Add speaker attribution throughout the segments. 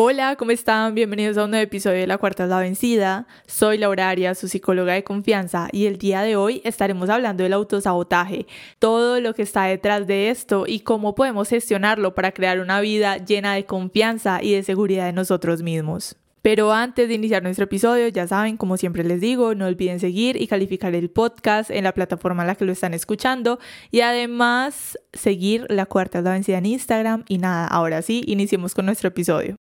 Speaker 1: Hola, ¿cómo están? Bienvenidos a un nuevo episodio de La Cuarta es la Vencida. Soy Laura Arias, su psicóloga de confianza, y el día de hoy estaremos hablando del autosabotaje, todo lo que está detrás de esto y cómo podemos gestionarlo para crear una vida llena de confianza y de seguridad de nosotros mismos. Pero antes de iniciar nuestro episodio, ya saben, como siempre les digo, no olviden seguir y calificar el podcast en la plataforma en la que lo están escuchando y además seguir La Cuarta es la Vencida en Instagram. Y nada, ahora sí, iniciemos con nuestro episodio.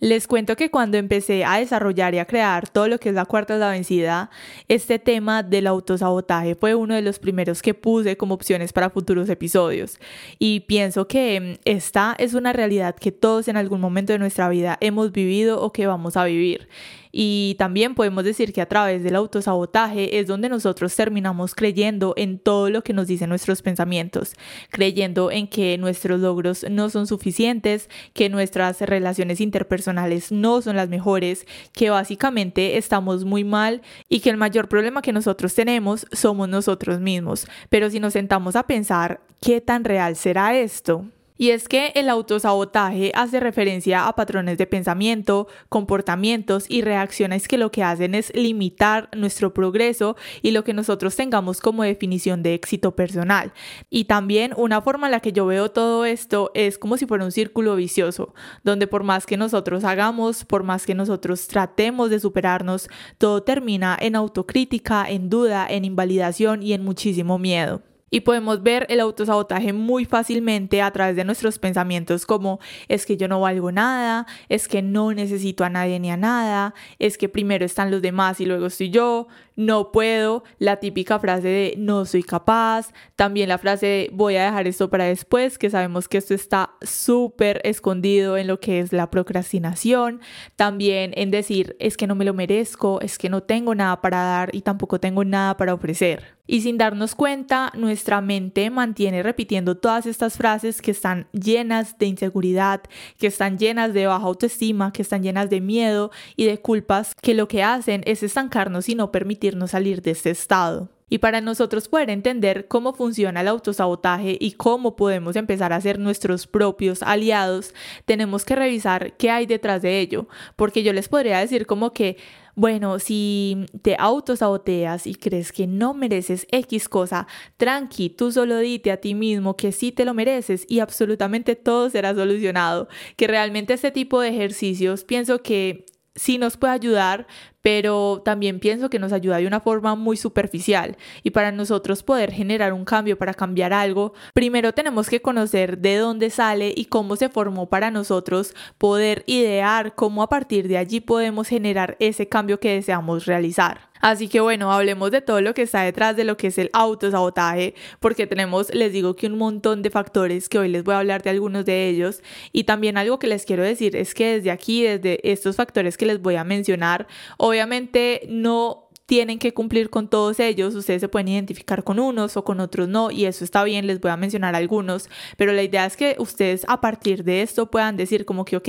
Speaker 1: Les cuento que cuando empecé a desarrollar y a crear todo lo que es la cuarta de la vencida, este tema del autosabotaje fue uno de los primeros que puse como opciones para futuros episodios. Y pienso que mm, esta es una realidad que todos en algún momento de nuestra vida hemos vivido o que vamos a vivir. Y también podemos decir que a través del autosabotaje es donde nosotros terminamos creyendo en todo lo que nos dicen nuestros pensamientos, creyendo en que nuestros logros no son suficientes, que nuestras relaciones interpersonales no son las mejores, que básicamente estamos muy mal y que el mayor problema que nosotros tenemos somos nosotros mismos. Pero si nos sentamos a pensar, ¿qué tan real será esto? Y es que el autosabotaje hace referencia a patrones de pensamiento, comportamientos y reacciones que lo que hacen es limitar nuestro progreso y lo que nosotros tengamos como definición de éxito personal. Y también una forma en la que yo veo todo esto es como si fuera un círculo vicioso, donde por más que nosotros hagamos, por más que nosotros tratemos de superarnos, todo termina en autocrítica, en duda, en invalidación y en muchísimo miedo. Y podemos ver el autosabotaje muy fácilmente a través de nuestros pensamientos como es que yo no valgo nada, es que no necesito a nadie ni a nada, es que primero están los demás y luego estoy yo, no puedo, la típica frase de no soy capaz, también la frase de voy a dejar esto para después, que sabemos que esto está súper escondido en lo que es la procrastinación, también en decir es que no me lo merezco, es que no tengo nada para dar y tampoco tengo nada para ofrecer. Y sin darnos cuenta, nuestra mente mantiene repitiendo todas estas frases que están llenas de inseguridad, que están llenas de baja autoestima, que están llenas de miedo y de culpas, que lo que hacen es estancarnos y no permitirnos salir de este estado. Y para nosotros poder entender cómo funciona el autosabotaje y cómo podemos empezar a ser nuestros propios aliados, tenemos que revisar qué hay detrás de ello. Porque yo les podría decir como que, bueno, si te autosaboteas y crees que no mereces X cosa, tranqui, tú solo dite a ti mismo que sí te lo mereces y absolutamente todo será solucionado. Que realmente este tipo de ejercicios pienso que sí nos puede ayudar, pero también pienso que nos ayuda de una forma muy superficial y para nosotros poder generar un cambio, para cambiar algo, primero tenemos que conocer de dónde sale y cómo se formó para nosotros, poder idear cómo a partir de allí podemos generar ese cambio que deseamos realizar. Así que bueno, hablemos de todo lo que está detrás de lo que es el autosabotaje, porque tenemos, les digo que un montón de factores que hoy les voy a hablar de algunos de ellos. Y también algo que les quiero decir es que desde aquí, desde estos factores que les voy a mencionar, obviamente no tienen que cumplir con todos ellos, ustedes se pueden identificar con unos o con otros no, y eso está bien, les voy a mencionar algunos, pero la idea es que ustedes a partir de esto puedan decir como que, ok,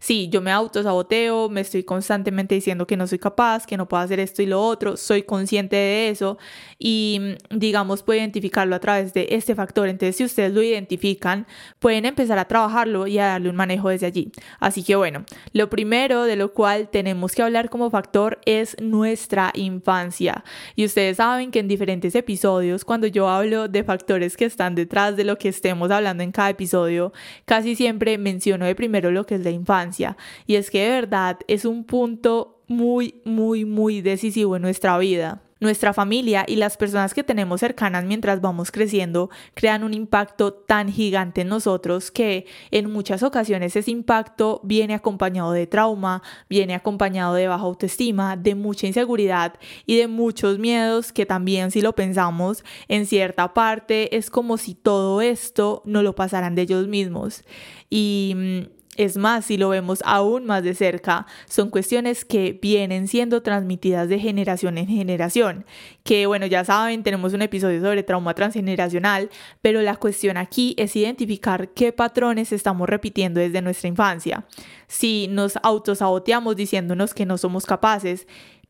Speaker 1: sí, yo me autosaboteo, me estoy constantemente diciendo que no soy capaz, que no puedo hacer esto y lo otro, soy consciente de eso y digamos puedo identificarlo a través de este factor, entonces si ustedes lo identifican, pueden empezar a trabajarlo y a darle un manejo desde allí. Así que bueno, lo primero de lo cual tenemos que hablar como factor es nuestra infancia. Y ustedes saben que en diferentes episodios, cuando yo hablo de factores que están detrás de lo que estemos hablando en cada episodio, casi siempre menciono de primero lo que es la infancia. Y es que de verdad es un punto muy, muy, muy decisivo en nuestra vida. Nuestra familia y las personas que tenemos cercanas mientras vamos creciendo crean un impacto tan gigante en nosotros que en muchas ocasiones ese impacto viene acompañado de trauma, viene acompañado de baja autoestima, de mucha inseguridad y de muchos miedos que también si lo pensamos en cierta parte es como si todo esto no lo pasaran de ellos mismos. Y mm, es más, si lo vemos aún más de cerca, son cuestiones que vienen siendo transmitidas de generación en generación. Que bueno, ya saben, tenemos un episodio sobre trauma transgeneracional, pero la cuestión aquí es identificar qué patrones estamos repitiendo desde nuestra infancia. Si nos autosaboteamos diciéndonos que no somos capaces,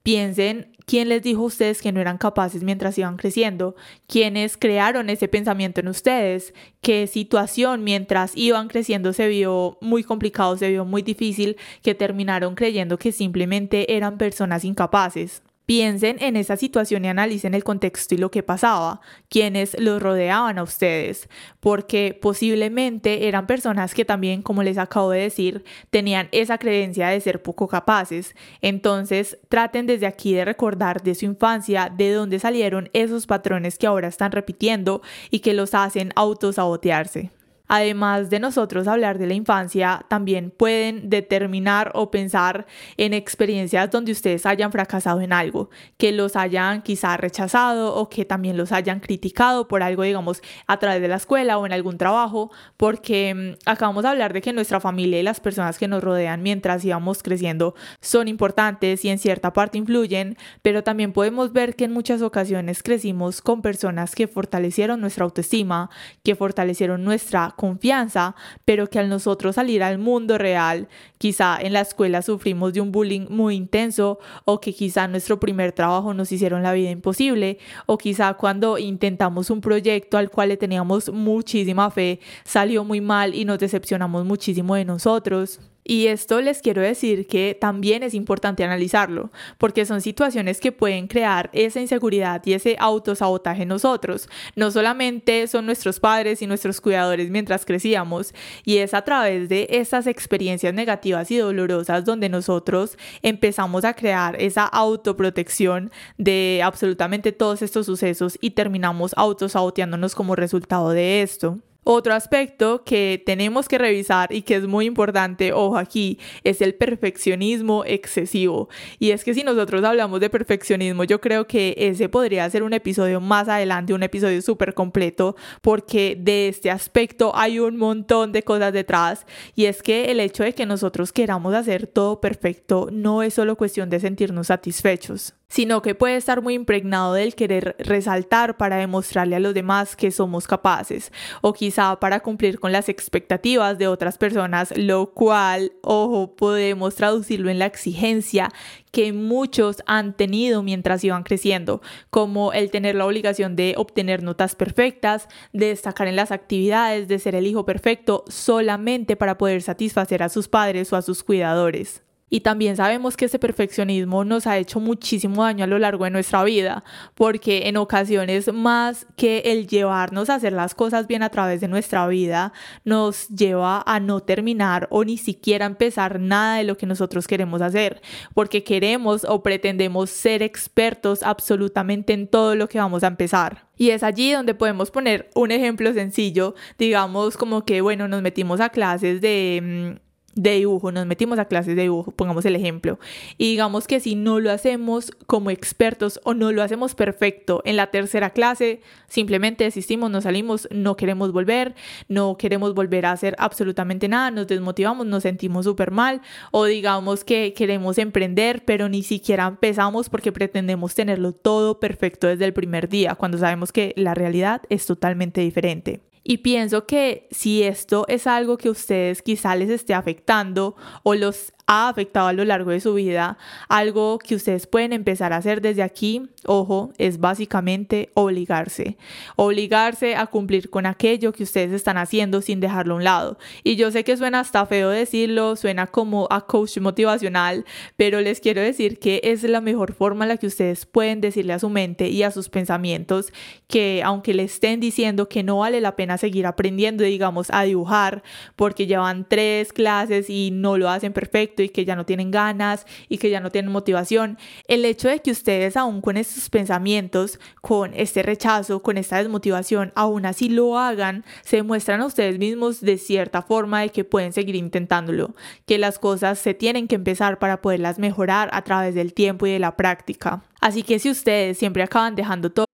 Speaker 1: Piensen quién les dijo a ustedes que no eran capaces mientras iban creciendo, quiénes crearon ese pensamiento en ustedes, qué situación mientras iban creciendo se vio muy complicado, se vio muy difícil, que terminaron creyendo que simplemente eran personas incapaces. Piensen en esa situación y analicen el contexto y lo que pasaba, quienes los rodeaban a ustedes, porque posiblemente eran personas que también, como les acabo de decir, tenían esa creencia de ser poco capaces. Entonces, traten desde aquí de recordar de su infancia de dónde salieron esos patrones que ahora están repitiendo y que los hacen autosabotearse. Además de nosotros hablar de la infancia, también pueden determinar o pensar en experiencias donde ustedes hayan fracasado en algo, que los hayan quizá rechazado o que también los hayan criticado por algo, digamos, a través de la escuela o en algún trabajo, porque mm, acabamos de hablar de que nuestra familia y las personas que nos rodean mientras íbamos creciendo son importantes y en cierta parte influyen, pero también podemos ver que en muchas ocasiones crecimos con personas que fortalecieron nuestra autoestima, que fortalecieron nuestra confianza, pero que al nosotros salir al mundo real, quizá en la escuela sufrimos de un bullying muy intenso o que quizá nuestro primer trabajo nos hicieron la vida imposible o quizá cuando intentamos un proyecto al cual le teníamos muchísima fe salió muy mal y nos decepcionamos muchísimo de nosotros. Y esto les quiero decir que también es importante analizarlo, porque son situaciones que pueden crear esa inseguridad y ese autosabotaje en nosotros. No solamente son nuestros padres y nuestros cuidadores mientras crecíamos, y es a través de esas experiencias negativas y dolorosas donde nosotros empezamos a crear esa autoprotección de absolutamente todos estos sucesos y terminamos autosaboteándonos como resultado de esto. Otro aspecto que tenemos que revisar y que es muy importante, ojo aquí, es el perfeccionismo excesivo. Y es que si nosotros hablamos de perfeccionismo, yo creo que ese podría ser un episodio más adelante, un episodio súper completo, porque de este aspecto hay un montón de cosas detrás. Y es que el hecho de que nosotros queramos hacer todo perfecto no es solo cuestión de sentirnos satisfechos sino que puede estar muy impregnado del querer resaltar para demostrarle a los demás que somos capaces o quizá para cumplir con las expectativas de otras personas, lo cual, ojo, podemos traducirlo en la exigencia que muchos han tenido mientras iban creciendo, como el tener la obligación de obtener notas perfectas, de destacar en las actividades, de ser el hijo perfecto solamente para poder satisfacer a sus padres o a sus cuidadores. Y también sabemos que ese perfeccionismo nos ha hecho muchísimo daño a lo largo de nuestra vida, porque en ocasiones más que el llevarnos a hacer las cosas bien a través de nuestra vida, nos lleva a no terminar o ni siquiera empezar nada de lo que nosotros queremos hacer, porque queremos o pretendemos ser expertos absolutamente en todo lo que vamos a empezar. Y es allí donde podemos poner un ejemplo sencillo, digamos como que, bueno, nos metimos a clases de mm, de dibujo, nos metimos a clases de dibujo, pongamos el ejemplo, y digamos que si no lo hacemos como expertos o no lo hacemos perfecto en la tercera clase, simplemente desistimos, nos salimos, no queremos volver, no queremos volver a hacer absolutamente nada, nos desmotivamos, nos sentimos súper mal, o digamos que queremos emprender, pero ni siquiera empezamos porque pretendemos tenerlo todo perfecto desde el primer día, cuando sabemos que la realidad es totalmente diferente. Y pienso que si esto es algo que ustedes quizá les esté afectando o los ha afectado a lo largo de su vida, algo que ustedes pueden empezar a hacer desde aquí, ojo, es básicamente obligarse. Obligarse a cumplir con aquello que ustedes están haciendo sin dejarlo a un lado. Y yo sé que suena hasta feo decirlo, suena como a coach motivacional, pero les quiero decir que es la mejor forma en la que ustedes pueden decirle a su mente y a sus pensamientos que aunque le estén diciendo que no vale la pena seguir aprendiendo, digamos, a dibujar, porque llevan tres clases y no lo hacen perfecto, y que ya no tienen ganas y que ya no tienen motivación. El hecho de que ustedes aún con estos pensamientos, con este rechazo, con esta desmotivación, aún así lo hagan, se demuestran a ustedes mismos de cierta forma de que pueden seguir intentándolo, que las cosas se tienen que empezar para poderlas mejorar a través del tiempo y de la práctica. Así que si ustedes siempre acaban dejando todo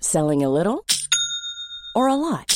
Speaker 2: Selling a little or a lot.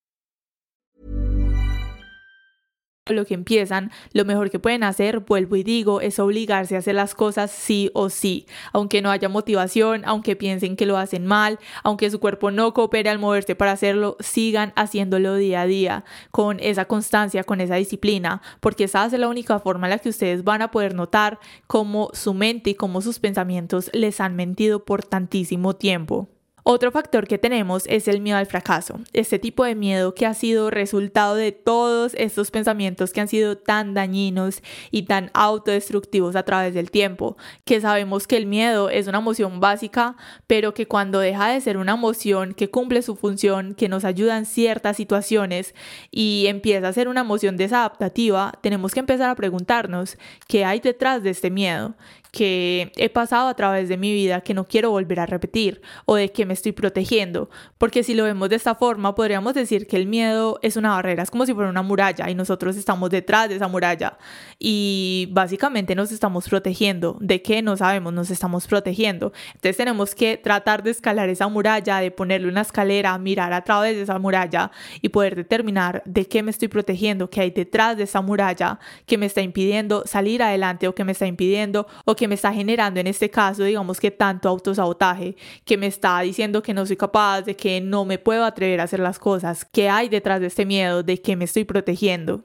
Speaker 1: Lo que empiezan, lo mejor que pueden hacer, vuelvo y digo, es obligarse a hacer las cosas sí o sí, aunque no haya motivación, aunque piensen que lo hacen mal, aunque su cuerpo no coopere al moverse para hacerlo, sigan haciéndolo día a día, con esa constancia, con esa disciplina, porque esa es la única forma en la que ustedes van a poder notar cómo su mente y cómo sus pensamientos les han mentido por tantísimo tiempo. Otro factor que tenemos es el miedo al fracaso, este tipo de miedo que ha sido resultado de todos estos pensamientos que han sido tan dañinos y tan autodestructivos a través del tiempo, que sabemos que el miedo es una emoción básica, pero que cuando deja de ser una emoción que cumple su función, que nos ayuda en ciertas situaciones y empieza a ser una emoción desadaptativa, tenemos que empezar a preguntarnos qué hay detrás de este miedo, que he pasado a través de mi vida que no quiero volver a repetir o de que me estoy protegiendo. Porque si lo vemos de esta forma, podríamos decir que el miedo es una barrera, es como si fuera una muralla y nosotros estamos detrás de esa muralla y básicamente nos estamos protegiendo. ¿De qué? No sabemos, nos estamos protegiendo. Entonces tenemos que tratar de escalar esa muralla, de ponerle una escalera, mirar a través de esa muralla y poder determinar de qué me estoy protegiendo, qué hay detrás de esa muralla que me está impidiendo salir adelante o que me está impidiendo o que me está generando en este caso, digamos que tanto autosabotaje, que me está diciendo que no soy capaz, de que no me puedo atrever a hacer las cosas, que hay detrás de este miedo, de que me estoy protegiendo.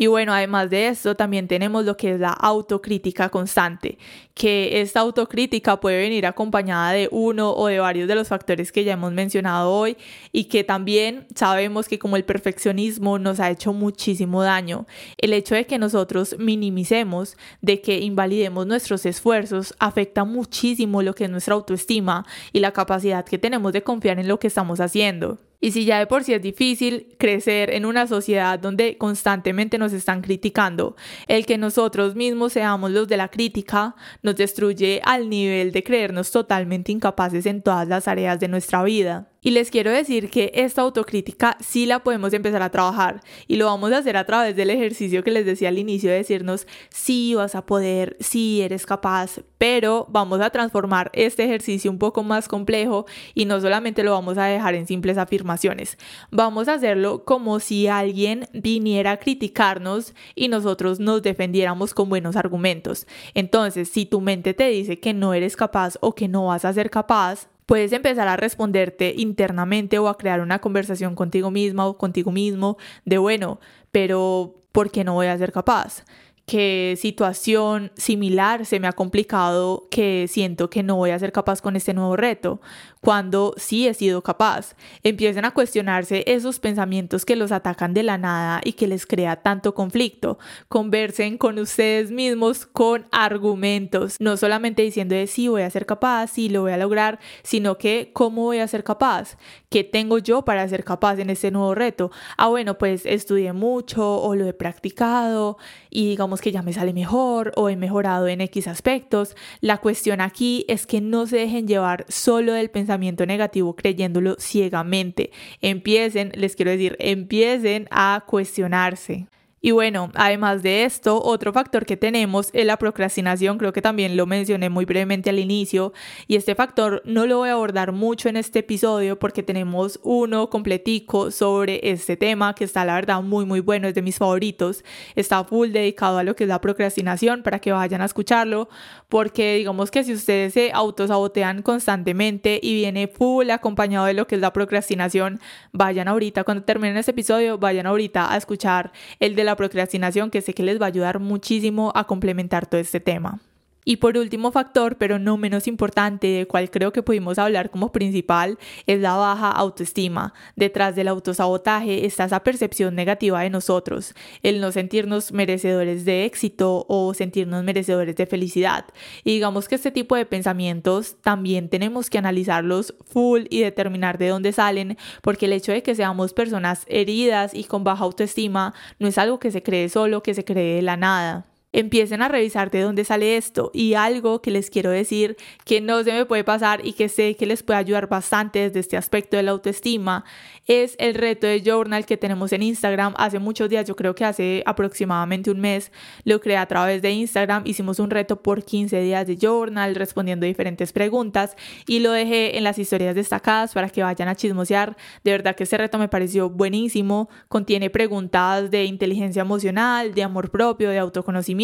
Speaker 1: Y bueno, además de esto, también tenemos lo que es la autocrítica constante, que esta autocrítica puede venir acompañada de uno o de varios de los factores que ya hemos mencionado hoy y que también sabemos que como el perfeccionismo nos ha hecho muchísimo daño, el hecho de que nosotros minimicemos, de que invalidemos nuestros esfuerzos, afecta muchísimo lo que es nuestra autoestima y la capacidad que tenemos de confiar en lo que estamos haciendo. Y si ya de por sí es difícil crecer en una sociedad donde constantemente nos están criticando, el que nosotros mismos seamos los de la crítica nos destruye al nivel de creernos totalmente incapaces en todas las áreas de nuestra vida. Y les quiero decir que esta autocrítica sí la podemos empezar a trabajar y lo vamos a hacer a través del ejercicio que les decía al inicio de decirnos sí vas a poder, sí eres capaz, pero vamos a transformar este ejercicio un poco más complejo y no solamente lo vamos a dejar en simples afirmaciones, vamos a hacerlo como si alguien viniera a criticarnos y nosotros nos defendiéramos con buenos argumentos. Entonces, si tu mente te dice que no eres capaz o que no vas a ser capaz, puedes empezar a responderte internamente o a crear una conversación contigo misma o contigo mismo de, bueno, pero ¿por qué no voy a ser capaz? Qué situación similar se me ha complicado que siento que no voy a ser capaz con este nuevo reto, cuando sí he sido capaz. Empiecen a cuestionarse esos pensamientos que los atacan de la nada y que les crea tanto conflicto. Conversen con ustedes mismos con argumentos, no solamente diciendo de sí voy a ser capaz, sí lo voy a lograr, sino que cómo voy a ser capaz, qué tengo yo para ser capaz en este nuevo reto. Ah, bueno, pues estudié mucho o lo he practicado y digamos que ya me sale mejor o he mejorado en X aspectos. La cuestión aquí es que no se dejen llevar solo del pensamiento negativo creyéndolo ciegamente. Empiecen, les quiero decir, empiecen a cuestionarse. Y bueno, además de esto, otro factor que tenemos es la procrastinación, creo que también lo mencioné muy brevemente al inicio, y este factor no lo voy a abordar mucho en este episodio porque tenemos uno completico sobre este tema que está la verdad muy muy bueno, es de mis favoritos, está full dedicado a lo que es la procrastinación para que vayan a escucharlo, porque digamos que si ustedes se autosabotean constantemente y viene full acompañado de lo que es la procrastinación, vayan ahorita, cuando terminen este episodio, vayan ahorita a escuchar el de la procrastinación que sé que les va a ayudar muchísimo a complementar todo este tema. Y por último factor, pero no menos importante, del cual creo que pudimos hablar como principal, es la baja autoestima. Detrás del autosabotaje está esa percepción negativa de nosotros, el no sentirnos merecedores de éxito o sentirnos merecedores de felicidad. Y digamos que este tipo de pensamientos también tenemos que analizarlos full y determinar de dónde salen, porque el hecho de que seamos personas heridas y con baja autoestima no es algo que se cree solo, que se cree de la nada empiecen a revisar de dónde sale esto y algo que les quiero decir que no se me puede pasar y que sé que les puede ayudar bastante desde este aspecto de la autoestima es el reto de journal que tenemos en Instagram. Hace muchos días, yo creo que hace aproximadamente un mes lo creé a través de Instagram, hicimos un reto por 15 días de journal respondiendo diferentes preguntas y lo dejé en las historias destacadas para que vayan a chismosear, de verdad que ese reto me pareció buenísimo, contiene preguntas de inteligencia emocional, de amor propio, de autoconocimiento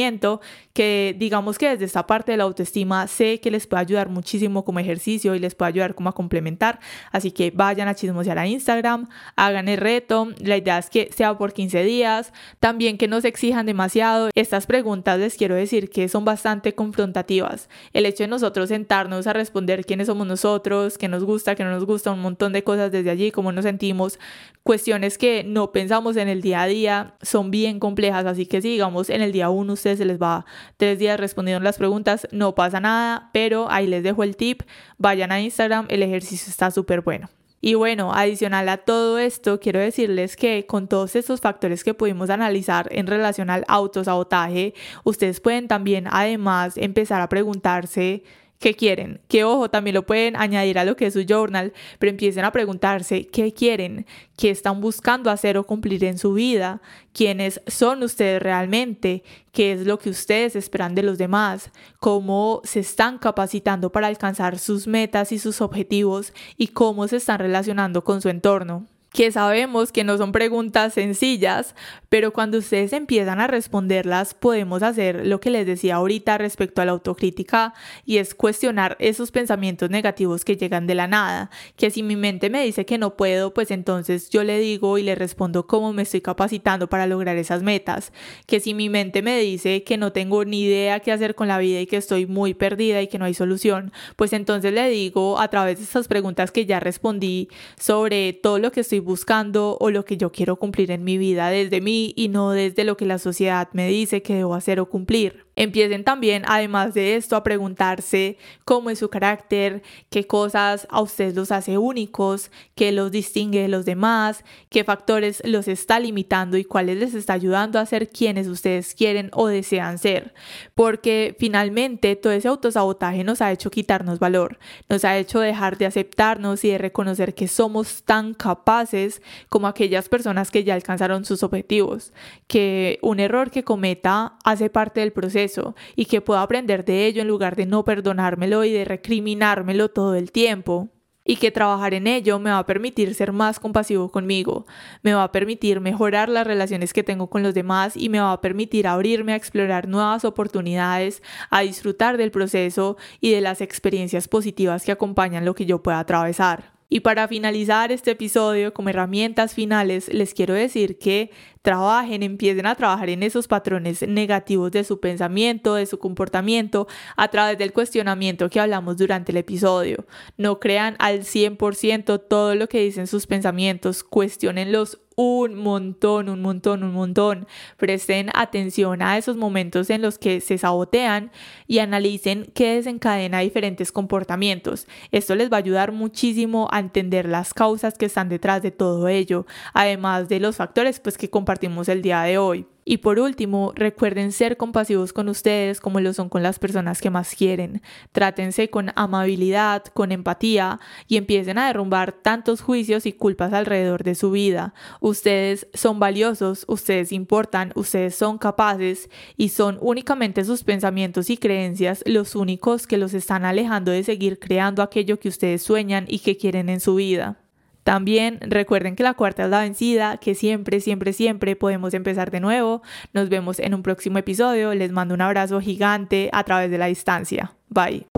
Speaker 1: que digamos que desde esta parte de la autoestima sé que les puede ayudar muchísimo como ejercicio y les puede ayudar como a complementar. Así que vayan a chismosear a Instagram, hagan el reto. La idea es que sea por 15 días. También que no se exijan demasiado. Estas preguntas les quiero decir que son bastante confrontativas. El hecho de nosotros sentarnos a responder quiénes somos nosotros, qué nos gusta, qué no nos gusta, un montón de cosas desde allí, cómo nos sentimos, cuestiones que no pensamos en el día a día, son bien complejas. Así que si digamos en el día se les va tres días respondiendo las preguntas, no pasa nada, pero ahí les dejo el tip, vayan a Instagram, el ejercicio está súper bueno. Y bueno, adicional a todo esto, quiero decirles que con todos estos factores que pudimos analizar en relación al autosabotaje, ustedes pueden también además empezar a preguntarse qué quieren. Que ojo, también lo pueden añadir a lo que es su journal, pero empiecen a preguntarse qué quieren, qué están buscando hacer o cumplir en su vida, quiénes son ustedes realmente, qué es lo que ustedes esperan de los demás, cómo se están capacitando para alcanzar sus metas y sus objetivos y cómo se están relacionando con su entorno que sabemos que no son preguntas sencillas, pero cuando ustedes empiezan a responderlas podemos hacer lo que les decía ahorita respecto a la autocrítica y es cuestionar esos pensamientos negativos que llegan de la nada, que si mi mente me dice que no puedo, pues entonces yo le digo y le respondo cómo me estoy capacitando para lograr esas metas, que si mi mente me dice que no tengo ni idea qué hacer con la vida y que estoy muy perdida y que no hay solución, pues entonces le digo a través de estas preguntas que ya respondí sobre todo lo que estoy buscando o lo que yo quiero cumplir en mi vida desde mí y no desde lo que la sociedad me dice que debo hacer o cumplir. Empiecen también, además de esto, a preguntarse cómo es su carácter, qué cosas a ustedes los hace únicos, qué los distingue de los demás, qué factores los está limitando y cuáles les está ayudando a ser quienes ustedes quieren o desean ser. Porque finalmente todo ese autosabotaje nos ha hecho quitarnos valor, nos ha hecho dejar de aceptarnos y de reconocer que somos tan capaces como aquellas personas que ya alcanzaron sus objetivos, que un error que cometa hace parte del proceso y que puedo aprender de ello en lugar de no perdonármelo y de recriminármelo todo el tiempo. Y que trabajar en ello me va a permitir ser más compasivo conmigo, me va a permitir mejorar las relaciones que tengo con los demás y me va a permitir abrirme a explorar nuevas oportunidades, a disfrutar del proceso y de las experiencias positivas que acompañan lo que yo pueda atravesar. Y para finalizar este episodio como herramientas finales, les quiero decir que trabajen, empiecen a trabajar en esos patrones negativos de su pensamiento, de su comportamiento, a través del cuestionamiento que hablamos durante el episodio. No crean al 100% todo lo que dicen sus pensamientos, cuestionenlos un montón, un montón, un montón. Presten atención a esos momentos en los que se sabotean y analicen qué desencadena diferentes comportamientos. Esto les va a ayudar muchísimo a entender las causas que están detrás de todo ello, además de los factores pues que compartimos el día de hoy. Y por último, recuerden ser compasivos con ustedes como lo son con las personas que más quieren. Trátense con amabilidad, con empatía y empiecen a derrumbar tantos juicios y culpas alrededor de su vida. Ustedes son valiosos, ustedes importan, ustedes son capaces y son únicamente sus pensamientos y creencias los únicos que los están alejando de seguir creando aquello que ustedes sueñan y que quieren en su vida. También recuerden que la cuarta es la vencida, que siempre, siempre, siempre podemos empezar de nuevo. Nos vemos en un próximo episodio. Les mando un abrazo gigante a través de la distancia. Bye.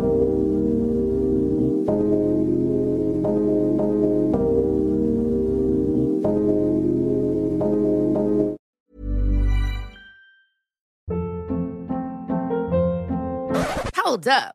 Speaker 3: Hold up.